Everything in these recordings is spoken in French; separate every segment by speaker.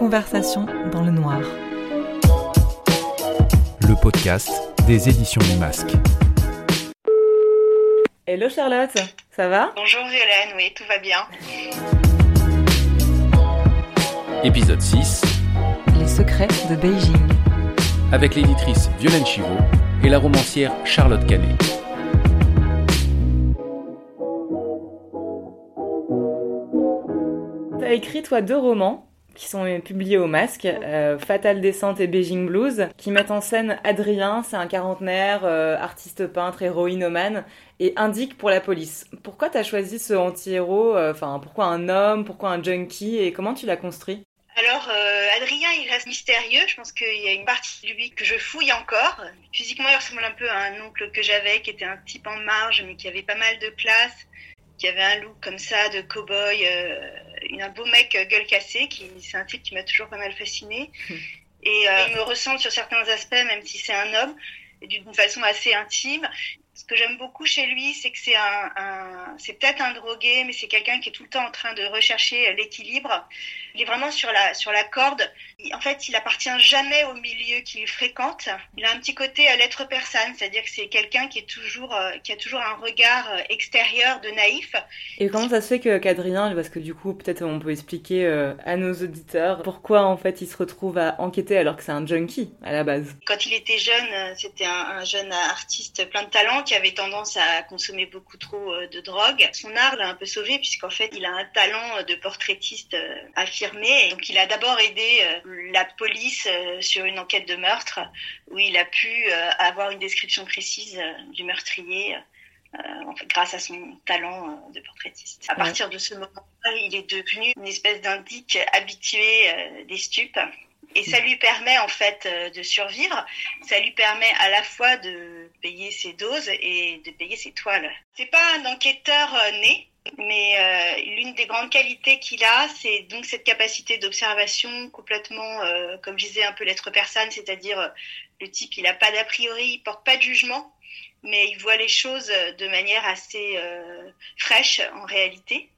Speaker 1: Conversation dans le noir.
Speaker 2: Le podcast des éditions du Masque.
Speaker 1: Hello Charlotte, ça va?
Speaker 3: Bonjour Violaine, oui, tout va bien.
Speaker 2: Épisode 6
Speaker 1: Les secrets de Beijing.
Speaker 2: avec l'éditrice Violaine Chivot et la romancière Charlotte Canet.
Speaker 1: T'as écrit toi deux romans qui sont publiés au Masque, euh, Fatal Descente et Beijing Blues, qui mettent en scène Adrien, c'est un quarantenaire, euh, artiste peintre, héroïnomane, et indique pour la police. Pourquoi t'as choisi ce anti-héros euh, Enfin, pourquoi un homme Pourquoi un junkie Et comment tu l'as construit?
Speaker 3: Alors, euh, Adrien, il reste mystérieux. Je pense qu'il y a une partie de lui que je fouille encore. Physiquement, il ressemble un peu à un oncle que j'avais, qui était un type en marge, mais qui avait pas mal de classe, qui avait un look comme ça de cow-boy, euh, un beau mec euh, gueule cassée. Qui, c'est un type qui m'a toujours pas mal fasciné. Et euh, il me ressemble sur certains aspects, même si c'est un homme, et d'une façon assez intime. Ce que j'aime beaucoup chez lui, c'est que c'est un, un c'est peut-être un drogué, mais c'est quelqu'un qui est tout le temps en train de rechercher euh, l'équilibre. Il est vraiment sur la sur la corde. En fait, il appartient jamais au milieu qu'il fréquente. Il a un petit côté à l'être personne, c'est-à-dire que c'est quelqu'un qui est toujours euh, qui a toujours un regard euh, extérieur de naïf.
Speaker 1: Et comment ça se fait que qu'Adrien, parce que du coup, peut-être on peut expliquer euh, à nos auditeurs pourquoi en fait il se retrouve à enquêter alors que c'est un junkie à la base?
Speaker 3: Quand il était jeune, euh, c'était un, un jeune artiste plein de talent qui avait tendance à consommer beaucoup trop euh, de drogue. Son art l'a un peu sauvé puisqu'en fait, il a un talent euh, de portraitiste euh, affirmé. Donc, il a d'abord aidé euh, la police euh, sur une enquête de meurtre où il a pu euh, avoir une description précise euh, du meurtrier. en fait, grâce à son talent de portraitiste. À
Speaker 1: Ouais.
Speaker 3: partir de ce moment-là, il est devenu une espèce d'indique habitué des stupes. Et ça lui permet en fait de survivre. Ça lui permet à la fois de payer ses doses et de payer ses toiles. C'est pas un enquêteur né, mais euh, l'une des grandes qualités qu'il a, c'est donc cette capacité d'observation complètement, euh, comme je disais, un peu l'être personne, c'est-à-dire euh, le type, il a pas d'a priori, il porte pas de jugement, mais il voit les choses euh, de manière assez euh, fraîche en réalité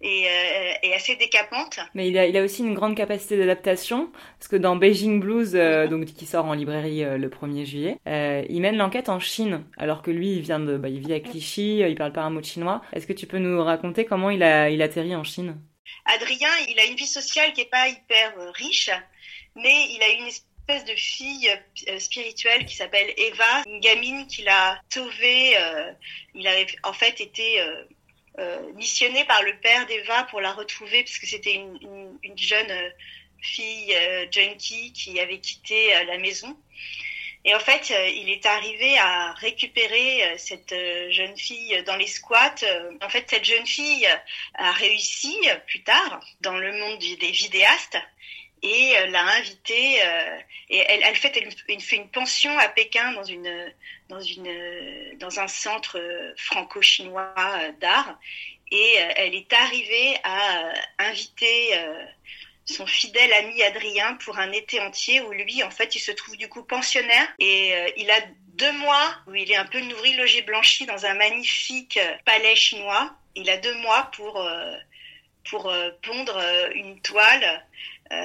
Speaker 3: et, euh, et assez décapante.
Speaker 1: Mais il a, il a aussi une grande capacité d'adaptation, parce que dans Beijing Blues, euh, donc qui sort en librairie euh, le 1er juillet, il mène l'enquête en Chine, alors que lui, il vient de, bah, il vit à Clichy, il parle pas un mot de chinois. Est-ce que tu peux nous raconter comment il a, il atterrit en Chine?
Speaker 3: Adrien, il a une vie sociale qui est pas hyper riche, mais il a une espèce de fille euh, spirituelle qui s'appelle Eva, une gamine qu'il a sauvée. euh, il avait en fait été euh, missionné par le père d'Eva pour la retrouver parce que c'était une, une, une jeune fille junkie qui avait quitté la maison. Et en fait, il est arrivé à récupérer cette jeune fille dans les squats. En fait, cette jeune fille a réussi plus tard dans le monde des vidéastes et euh, l'a invitée euh, et elle, fait elle fait une pension à Pékin dans une dans une dans un centre euh, franco-chinois d'art. Et elle est arrivée à inviter son fidèle ami Adrien pour un été entier où lui en fait il se trouve du coup pensionnaire. Et il a deux mois où il est un peu nourri logé blanchi dans un magnifique palais chinois. Il a deux mois pour pour euh, pondre euh, une toile euh,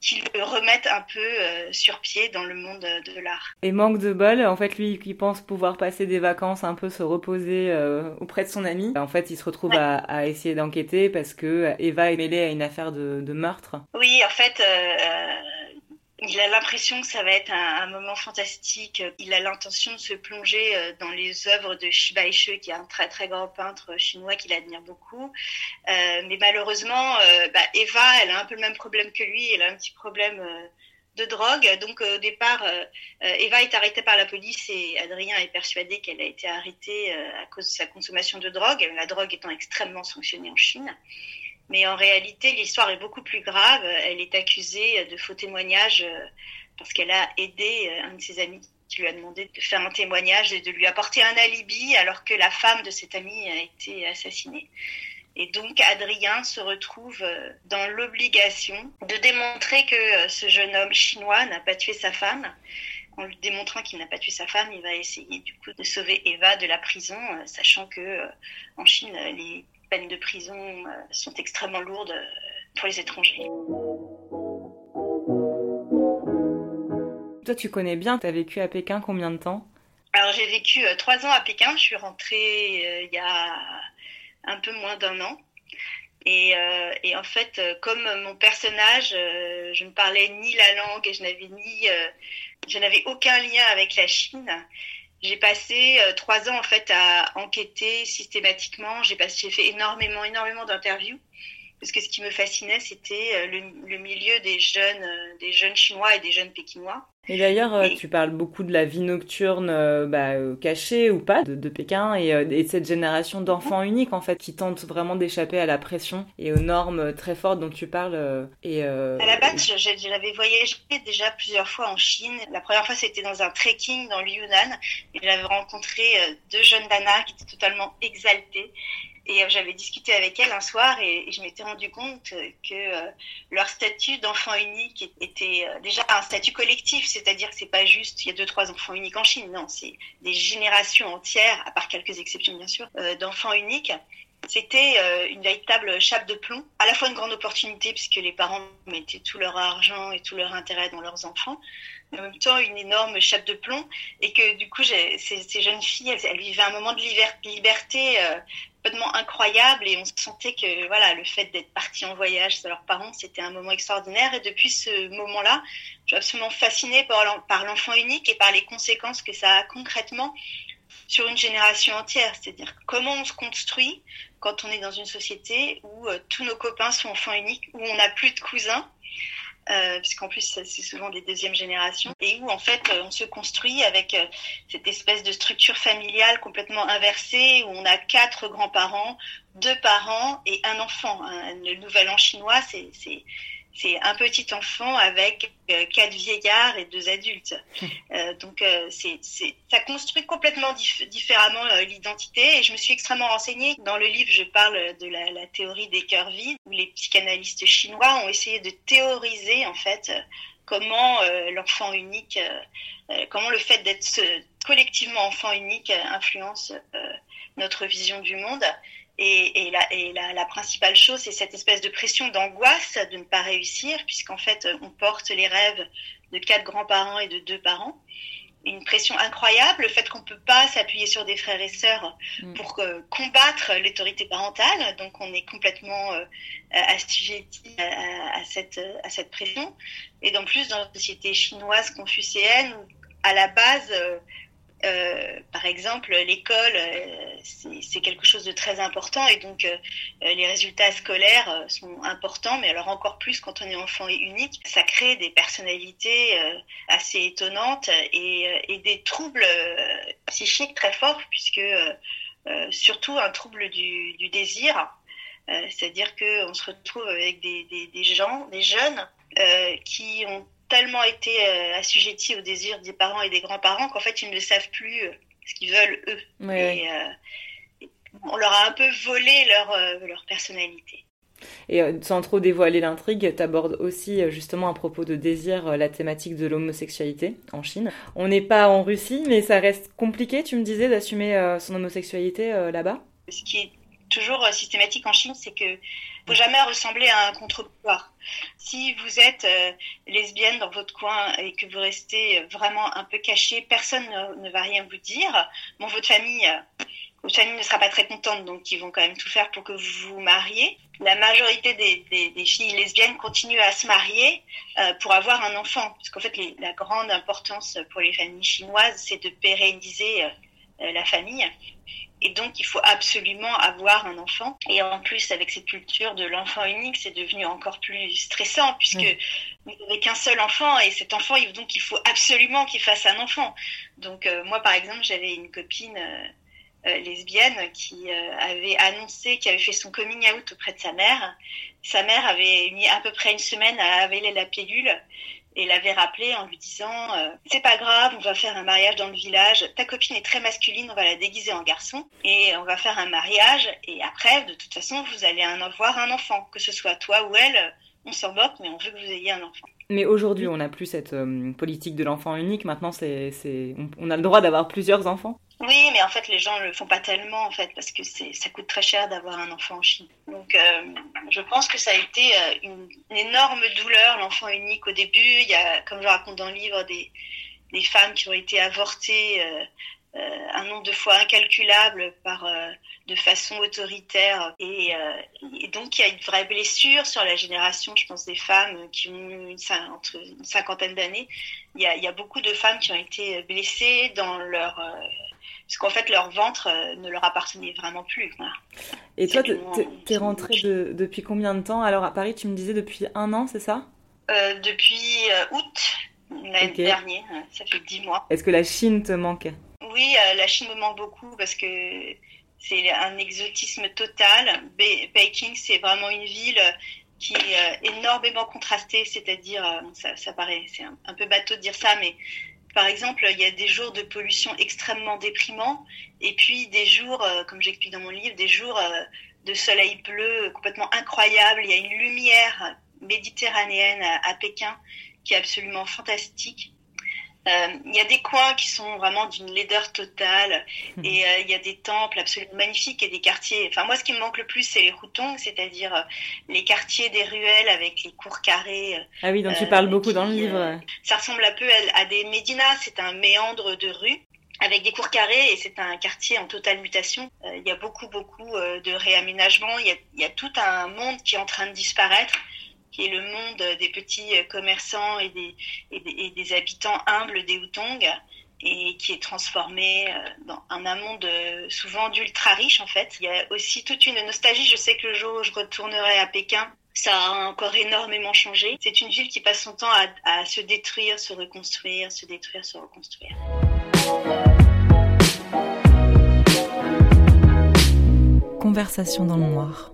Speaker 3: qui le remette un peu euh, sur pied dans le monde de, l'art.
Speaker 1: Et manque de bol, en fait, lui, qui pense pouvoir passer des vacances, un peu se reposer euh, auprès de son ami, en fait, il se retrouve
Speaker 3: Ouais.
Speaker 1: à, à essayer d'enquêter parce que Eva est mêlée à une affaire de, de meurtre.
Speaker 3: Oui, en fait, euh, il a l'impression que ça va être un, moment fantastique. Il a l'intention de se plonger euh, dans les œuvres de Shiba Inu, qui est un très très grand peintre chinois qu'il admire beaucoup. Euh, mais malheureusement, euh, bah, Eva, elle a un peu le même problème que lui. Elle a un petit problème de drogue. Donc au départ, Eva est arrêtée par la police et Adrien est persuadé qu'elle a été arrêtée à cause de sa consommation de drogue, la drogue étant extrêmement sanctionnée en Chine. Mais en réalité, l'histoire est beaucoup plus grave. Elle est accusée de faux témoignages euh, parce qu'elle a aidé euh, un de ses amis qui lui a demandé de faire un témoignage et de lui apporter un alibi alors que la femme de cet ami a été assassinée. Et donc Adrien se retrouve euh, dans l'obligation de démontrer que ce jeune homme chinois n'a pas tué sa femme. En lui démontrant qu'il n'a pas tué sa femme, il va essayer du coup de sauver Eva de la prison, sachant que en Chine, les peines de prison euh, sont extrêmement lourdes euh, pour les étrangers.
Speaker 1: Toi, tu connais bien, tu as vécu à Pékin combien de temps?
Speaker 3: Alors, j'ai vécu euh, trois ans à Pékin, je suis rentrée il y a un peu moins d'un an. Et, en fait, comme mon personnage, je ne parlais ni la langue et je n'avais ni, je n'avais aucun lien avec la Chine. J'ai passé trois ans en fait à enquêter systématiquement. J'ai fait énormément, énormément d'interviews parce que ce qui me fascinait, c'était euh, le, milieu des jeunes, euh, des jeunes chinois et des jeunes pékinois.
Speaker 1: Et d'ailleurs, euh, tu parles beaucoup de la vie nocturne bah, cachée ou pas de, Pékin et, de cette génération d'enfants uniques en fait qui tentent vraiment d'échapper à la pression et aux normes très fortes dont tu parles. et,
Speaker 3: À la base, j'avais voyagé déjà plusieurs fois en Chine. La première fois, c'était dans un trekking dans le Yunnan et j'avais rencontré deux jeunes nanas qui étaient totalement exaltées et euh, j'avais discuté avec elle un soir et, je m'étais rendu compte que euh, leur statut d'enfant unique était euh, déjà un statut collectif, c'est-à-dire que c'est pas juste il y a deux trois enfants uniques en Chine, non, c'est des générations entières, à part quelques exceptions bien sûr, d'enfants uniques. C'était une véritable chape de plomb, à la fois une grande opportunité puisque les parents mettaient tout leur argent et tout leur intérêt dans leurs enfants, mais en même temps une énorme chape de plomb et que du coup ces, jeunes filles elles, vivaient un moment de liberté incroyable et on sentait que voilà le fait d'être parti en voyage de leurs parents c'était un moment extraordinaire et depuis ce moment-là je suis absolument fascinée par l'enfant unique et par les conséquences que ça a concrètement sur une génération entière c'est-à-dire comment on se construit quand on est dans une société où euh, tous nos copains sont enfants uniques où on n'a plus de cousins euh, puisqu'en plus c'est souvent des deuxièmes générations, et où en fait euh, on se construit avec euh, cette espèce de structure familiale complètement inversée, où on a quatre grands-parents, deux parents et un enfant. Le nouvel an chinois, c'est c'est un petit enfant avec euh, quatre vieillards et deux adultes. Euh, donc euh, c'est, ça construit complètement différemment l'identité et je me suis extrêmement renseignée. Dans le livre, je parle de la, théorie des cœurs vides où les psychanalystes chinois ont essayé de théoriser en fait comment l'enfant unique, comment le fait d'être collectivement enfant unique influence notre vision du monde. Et, la, et la, la, principale chose, c'est cette espèce de pression d'angoisse de ne pas réussir, puisqu'en fait, on porte les rêves de quatre grands-parents et de deux parents. Une pression incroyable, le fait qu'on ne peut pas s'appuyer sur des frères et sœurs mm. pour euh, combattre l'autorité parentale. Donc, on est complètement euh, assujetti à, à, cette, à cette pression. Et en plus, dans la société chinoise confucéenne, à la base, euh, euh, par exemple, l'école, euh, c'est quelque chose de très important et donc euh, les résultats scolaires sont importants, mais alors encore plus quand on est enfant et unique, ça crée des personnalités assez étonnantes et, des troubles psychiques très forts, puisque surtout un trouble du, désir, c'est-à-dire qu'on se retrouve avec des gens, des jeunes qui ont tellement été euh, assujettis au désir des parents et des grands-parents qu'en fait ils ne savent plus euh, ce qu'ils veulent eux. et, euh, on leur a un peu volé leur, leur personnalité.
Speaker 1: Et sans trop dévoiler l'intrigue, tu abordes aussi justement à propos de désir la thématique de l'homosexualité en Chine. On n'est pas en Russie, mais ça reste compliqué, tu me disais, d'assumer son homosexualité là-bas?
Speaker 3: Ce qui est toujours systématique en Chine, c'est que faut jamais ressembler à un contre-pouvoir. Si vous êtes euh, lesbienne dans votre coin et que vous restez vraiment un peu caché, personne ne, va rien vous dire. Bon, votre famille, euh, votre famille ne sera pas très contente, donc ils vont quand même tout faire pour que vous vous mariez. La majorité des, filles lesbiennes continuent à se marier euh, pour avoir un enfant, parce qu'en fait, la grande importance pour les familles chinoises, c'est de pérenniser la famille. Et donc, il faut absolument avoir un enfant. Et en plus, avec cette culture de l'enfant unique, c'est devenu encore plus stressant puisque vous n'avez qu'un seul enfant et cet enfant, donc, il faut absolument qu'il fasse un enfant. Donc, euh, moi, par exemple, j'avais une copine euh, euh, lesbienne qui avait annoncé, qui avait fait son coming out auprès de sa mère. Sa mère avait mis à peu près une semaine à avaler la pilule et l'avait rappelé en lui disant euh, c'est pas grave, on va faire un mariage dans le village. Ta copine est très masculine, on va la déguiser en garçon et on va faire un mariage. Et après, de toute façon, vous allez avoir un enfant, que ce soit toi ou elle. On s'en moque, mais on veut que vous ayez un enfant.
Speaker 1: Mais aujourd'hui, on n'a plus cette euh, politique de l'enfant unique. Maintenant, c'est, c'est, on, a le droit d'avoir plusieurs enfants.
Speaker 3: Oui, mais en fait, les gens ne le font pas tellement, en fait, parce que ça coûte très cher d'avoir un enfant en Chine. Donc, euh, je pense que ça a été euh, une, énorme douleur, l'enfant unique au début. Il y a, comme je raconte dans le livre, des, des femmes qui ont été avortées euh, un nombre de fois incalculable par de façon autoritaire et, donc il y a une vraie blessure sur la génération je pense des femmes qui ont une, entre une cinquantaine d'années il il y a beaucoup de femmes qui ont été blessées dans leur parce qu'en fait leur ventre euh, ne leur appartenait vraiment plus.
Speaker 1: Et toi, t'es rentrée de, depuis combien de temps? Alors à Paris, tu me disais depuis un an, c'est ça?
Speaker 3: Euh, Depuis euh, août l'année dernière, ça fait dix mois.
Speaker 1: Est-ce que la Chine te manque?
Speaker 3: Oui, la Chine me manque beaucoup parce que c'est un exotisme total. Peking, c'est vraiment une ville qui est énormément contrastée, c'est-à-dire, ça, ça, paraît, c'est un, un, peu bateau de dire ça, mais par exemple, il y a des jours de pollution extrêmement déprimants et puis des jours, euh, comme j'explique dans mon livre, des jours euh, de soleil bleu complètement incroyable. Il y a une lumière méditerranéenne à Pékin qui est absolument fantastique. Euh, il y a des coins qui sont vraiment d'une laideur totale hmm. et euh, il y a des temples absolument magnifiques et des quartiers. Enfin, moi, ce qui me manque le plus, c'est les Hutong, c'est-à-dire euh, les quartiers des ruelles avec les cours carrés.
Speaker 1: ah oui, donc tu parles beaucoup dans le livre.
Speaker 3: ça ressemble un peu à, des médinas, c'est un méandre de rues avec des cours carrés et c'est un quartier en totale mutation. il y a beaucoup, beaucoup de réaménagement. Il y, a, tout un monde qui est en train de disparaître qui est le monde des petits commerçants et des, et des, habitants humbles des Hutong et qui est transformé euh, dans un monde souvent d'ultra riches en fait. Il y a aussi toute une nostalgie. Je sais que le jour où je retournerai à Pékin, ça a encore énormément changé. C'est une ville qui passe son temps à, à se détruire, se reconstruire, se détruire, se reconstruire.
Speaker 1: Conversation dans le noir.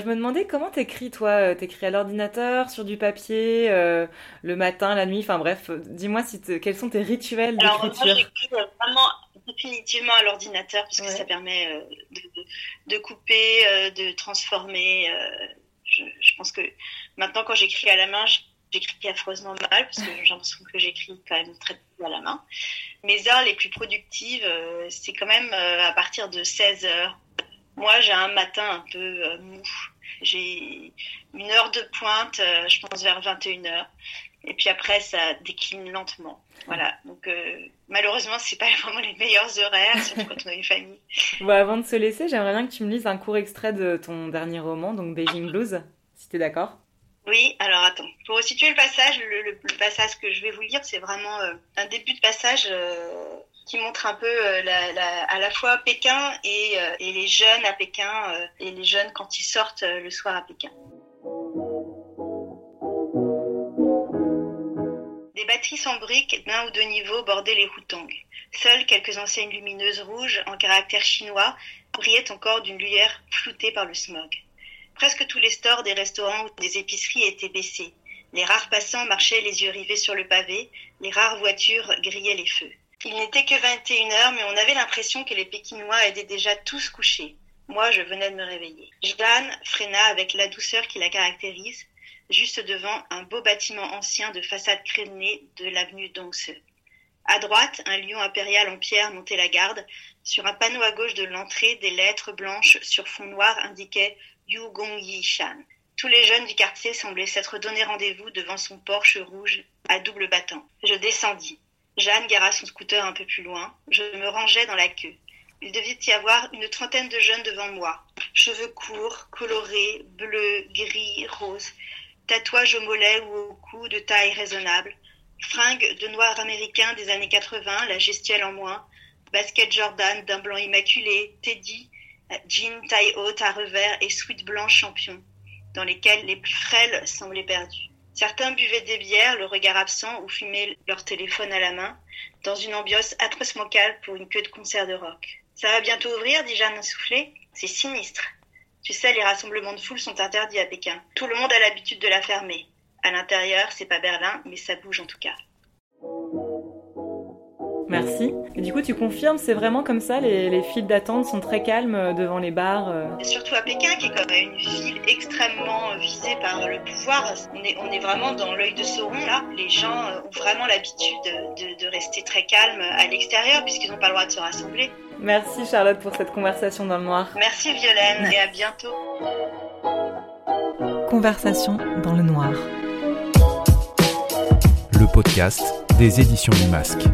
Speaker 1: Je me demandais comment t'écris toi euh, T'écris à l'ordinateur, sur du papier, euh, le matin, la nuit, enfin bref, dis-moi si quels sont tes rituels d'écriture
Speaker 3: Alors j'écris vraiment définitivement à l'ordinateur parce que ça permet de, couper, de transformer. Je, pense que maintenant quand j'écris à la main, j'écris affreusement mal parce que j'ai l'impression que j'écris quand même très peu à la main. Mes heures les plus productives, c'est quand même à partir de 16 heures moi, j'ai un matin un peu euh, mou. J'ai une heure de pointe, euh, je pense vers 21h. Et puis après, ça décline lentement. Voilà. Donc, euh, malheureusement, c'est pas vraiment les meilleurs horaires, surtout quand on a une famille.
Speaker 1: Bon, avant de se laisser, j'aimerais bien que tu me lises un court extrait de ton dernier roman, donc Beijing Blues, si tu es d'accord.
Speaker 3: Oui, alors attends. Pour situer le passage, le, passage que je vais vous lire, c'est vraiment un début de passage qui montre un peu euh, à la fois Pékin et, euh, et, les jeunes à Pékin euh, et les jeunes quand ils sortent le soir à Pékin. Des batteries sans briques d'un ou deux niveaux bordaient les Hutong. Seules quelques enseignes lumineuses rouges en caractère chinois brillaient encore d'une lumière floutée par le smog. Presque tous les stores des restaurants ou des épiceries étaient baissés. Les rares passants marchaient les yeux rivés sur le pavé, les rares voitures grillaient les feux. Il n'était que 21 heures, mais on avait l'impression que les Pékinois étaient déjà tous couchés. Moi, je venais de me réveiller. Jeanne freina avec la douceur qui la caractérise, juste devant un beau bâtiment ancien de façade crénée de l'avenue Dongse. À droite, un lion impérial en pierre montait la garde. Sur un panneau à gauche de l'entrée, des lettres blanches sur fond noir indiquaient Yu Gongyi Shan. Tous les jeunes du quartier semblaient s'être donné rendez-vous devant son porche rouge à double battant. Je descendis. Jeanne gara son scooter un peu plus loin. Je me rangeais dans la queue. Il devait y avoir une trentaine de jeunes devant moi. Cheveux courts, colorés, bleus, gris, roses. Tatouages au mollet ou au cou de taille raisonnable. Fringues de noirs américains des années 80, la gestuelle en moins. Basket Jordan d'un blanc immaculé. Teddy, jean taille haute à revers et sweat blanche champion, dans lesquels les plus frêles semblaient perdus. Certains buvaient des bières, le regard absent, ou fumaient leur téléphone à la main, dans une ambiance atrocement calme pour une queue de concert de rock. Ça va bientôt ouvrir, dit Jeanne soufflé. C'est sinistre. Tu sais, les rassemblements de foule sont interdits à Pékin. Tout le monde a l'habitude de la fermer. À l'intérieur, c'est pas Berlin, mais ça bouge en tout cas.
Speaker 1: Merci. Du coup, tu confirmes, c'est vraiment comme ça, les, les files d'attente sont très calmes euh, devant les bars euh.
Speaker 3: Et surtout à Pékin, qui est quand même une ville extrêmement visée par le pouvoir. On est, on est vraiment dans l'œil de Sauron, là. Les gens euh, ont vraiment l'habitude de, de, de rester très calmes à l'extérieur, puisqu'ils n'ont pas le droit de se rassembler.
Speaker 1: Merci Charlotte pour cette conversation dans le noir.
Speaker 3: Merci Violaine, et à bientôt.
Speaker 4: Conversation dans le noir.
Speaker 2: Le podcast des éditions du Masque.